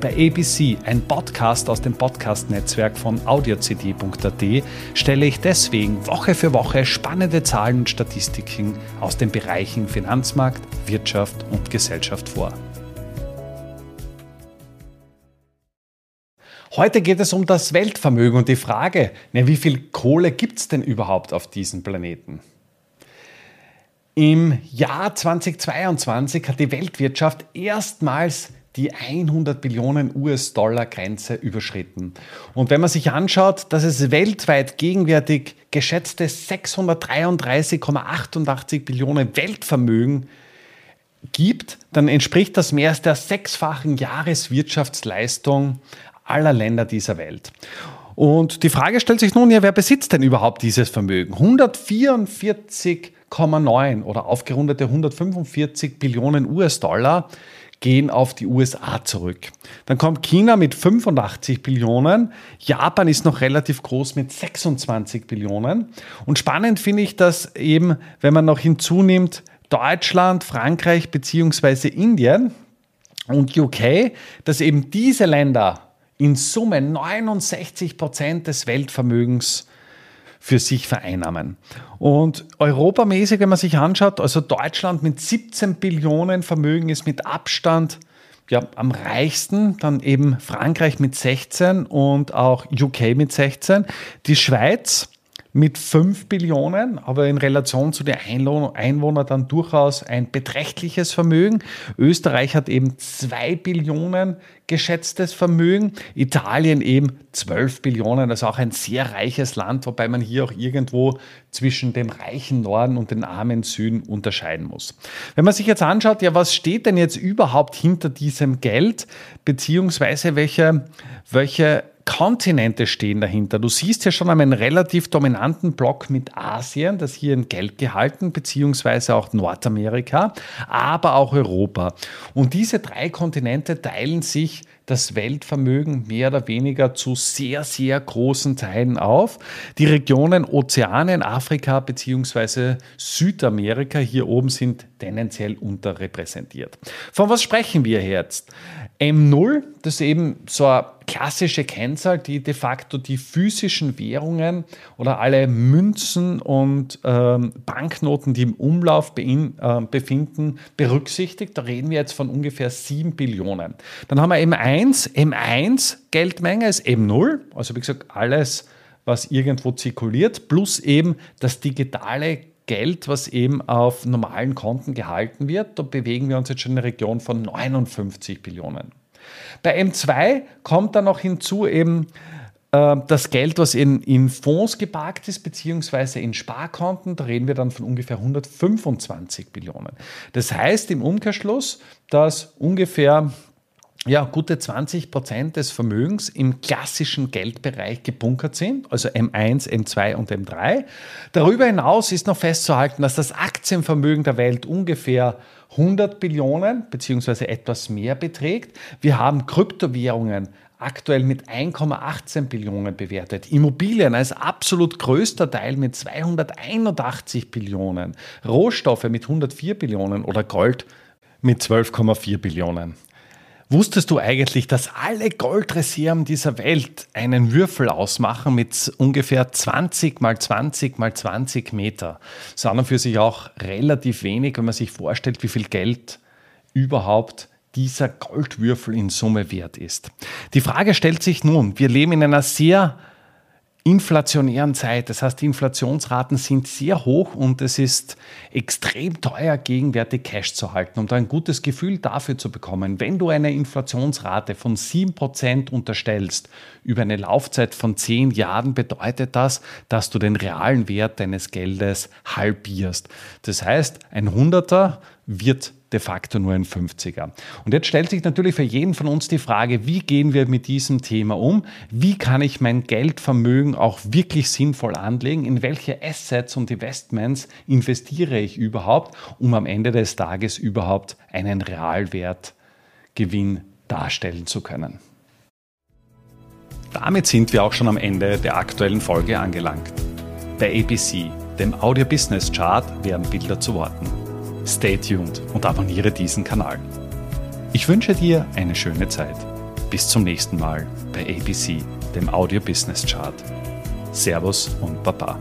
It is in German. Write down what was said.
Bei ABC, ein Podcast aus dem Podcast-Netzwerk von audiocd.at, stelle ich deswegen Woche für Woche spannende Zahlen und Statistiken aus den Bereichen Finanzmarkt, Wirtschaft und Gesellschaft vor. Heute geht es um das Weltvermögen und die Frage, na, wie viel Kohle gibt es denn überhaupt auf diesem Planeten? Im Jahr 2022 hat die Weltwirtschaft erstmals die 100 Billionen US-Dollar-Grenze überschritten. Und wenn man sich anschaut, dass es weltweit gegenwärtig geschätzte 633,88 Billionen Weltvermögen gibt, dann entspricht das mehr als der sechsfachen Jahreswirtschaftsleistung aller Länder dieser Welt. Und die Frage stellt sich nun ja, wer besitzt denn überhaupt dieses Vermögen? 144,9 oder aufgerundete 145 Billionen US-Dollar gehen auf die USA zurück. Dann kommt China mit 85 Billionen, Japan ist noch relativ groß mit 26 Billionen. Und spannend finde ich, dass eben, wenn man noch hinzunimmt, Deutschland, Frankreich bzw. Indien und UK, dass eben diese Länder in Summe 69 Prozent des Weltvermögens für sich vereinnahmen. Und europamäßig, wenn man sich anschaut, also Deutschland mit 17 Billionen Vermögen ist mit Abstand ja, am reichsten, dann eben Frankreich mit 16 und auch UK mit 16. Die Schweiz mit 5 Billionen, aber in Relation zu den Einwohnern dann durchaus ein beträchtliches Vermögen. Österreich hat eben 2 Billionen geschätztes Vermögen, Italien eben 12 Billionen, also auch ein sehr reiches Land, wobei man hier auch irgendwo zwischen dem reichen Norden und dem armen Süden unterscheiden muss. Wenn man sich jetzt anschaut, ja, was steht denn jetzt überhaupt hinter diesem Geld, beziehungsweise welche, welche Kontinente stehen dahinter. Du siehst ja schon einen relativ dominanten Block mit Asien, das hier in Geld gehalten, beziehungsweise auch Nordamerika, aber auch Europa. Und diese drei Kontinente teilen sich das Weltvermögen mehr oder weniger zu sehr, sehr großen Teilen auf. Die Regionen Ozeanien, Afrika bzw. Südamerika hier oben sind tendenziell unterrepräsentiert. Von was sprechen wir jetzt? M0, das ist eben so eine klassische Kennzahl, die de facto die physischen Währungen oder alle Münzen und ähm, Banknoten, die im Umlauf äh, befinden, berücksichtigt. Da reden wir jetzt von ungefähr 7 Billionen. Dann haben wir M1. M1 Geldmenge ist M0, also wie gesagt alles, was irgendwo zirkuliert, plus eben das digitale Geld, was eben auf normalen Konten gehalten wird. Da bewegen wir uns jetzt schon in der Region von 59 Billionen. Bei M2 kommt dann noch hinzu eben äh, das Geld, was in, in Fonds geparkt ist, beziehungsweise in Sparkonten, da reden wir dann von ungefähr 125 Billionen. Das heißt im Umkehrschluss, dass ungefähr ja, gute 20 Prozent des Vermögens im klassischen Geldbereich gebunkert sind, also M1, M2 und M3. Darüber hinaus ist noch festzuhalten, dass das Aktienvermögen der Welt ungefähr 100 Billionen bzw. etwas mehr beträgt. Wir haben Kryptowährungen aktuell mit 1,18 Billionen bewertet. Immobilien als absolut größter Teil mit 281 Billionen. Rohstoffe mit 104 Billionen oder Gold mit 12,4 Billionen. Wusstest du eigentlich, dass alle Goldreserven dieser Welt einen Würfel ausmachen mit ungefähr 20 mal 20 mal 20 Meter? Und für sich auch relativ wenig, wenn man sich vorstellt, wie viel Geld überhaupt dieser Goldwürfel in Summe wert ist. Die Frage stellt sich nun, wir leben in einer sehr inflationären Zeit. Das heißt, die Inflationsraten sind sehr hoch und es ist extrem teuer, gegenwärtig Cash zu halten. Um da ein gutes Gefühl dafür zu bekommen, wenn du eine Inflationsrate von 7% unterstellst über eine Laufzeit von 10 Jahren, bedeutet das, dass du den realen Wert deines Geldes halbierst. Das heißt, ein Hunderter wird de facto nur ein 50er. Und jetzt stellt sich natürlich für jeden von uns die Frage, wie gehen wir mit diesem Thema um? Wie kann ich mein Geldvermögen auch wirklich sinnvoll anlegen? In welche Assets und Investments investiere ich überhaupt, um am Ende des Tages überhaupt einen Realwertgewinn darstellen zu können? Damit sind wir auch schon am Ende der aktuellen Folge angelangt. Bei ABC, dem Audio Business Chart, werden Bilder zu Worten. Stay tuned und abonniere diesen Kanal. Ich wünsche dir eine schöne Zeit. Bis zum nächsten Mal bei ABC, dem Audio Business Chart. Servus und Baba.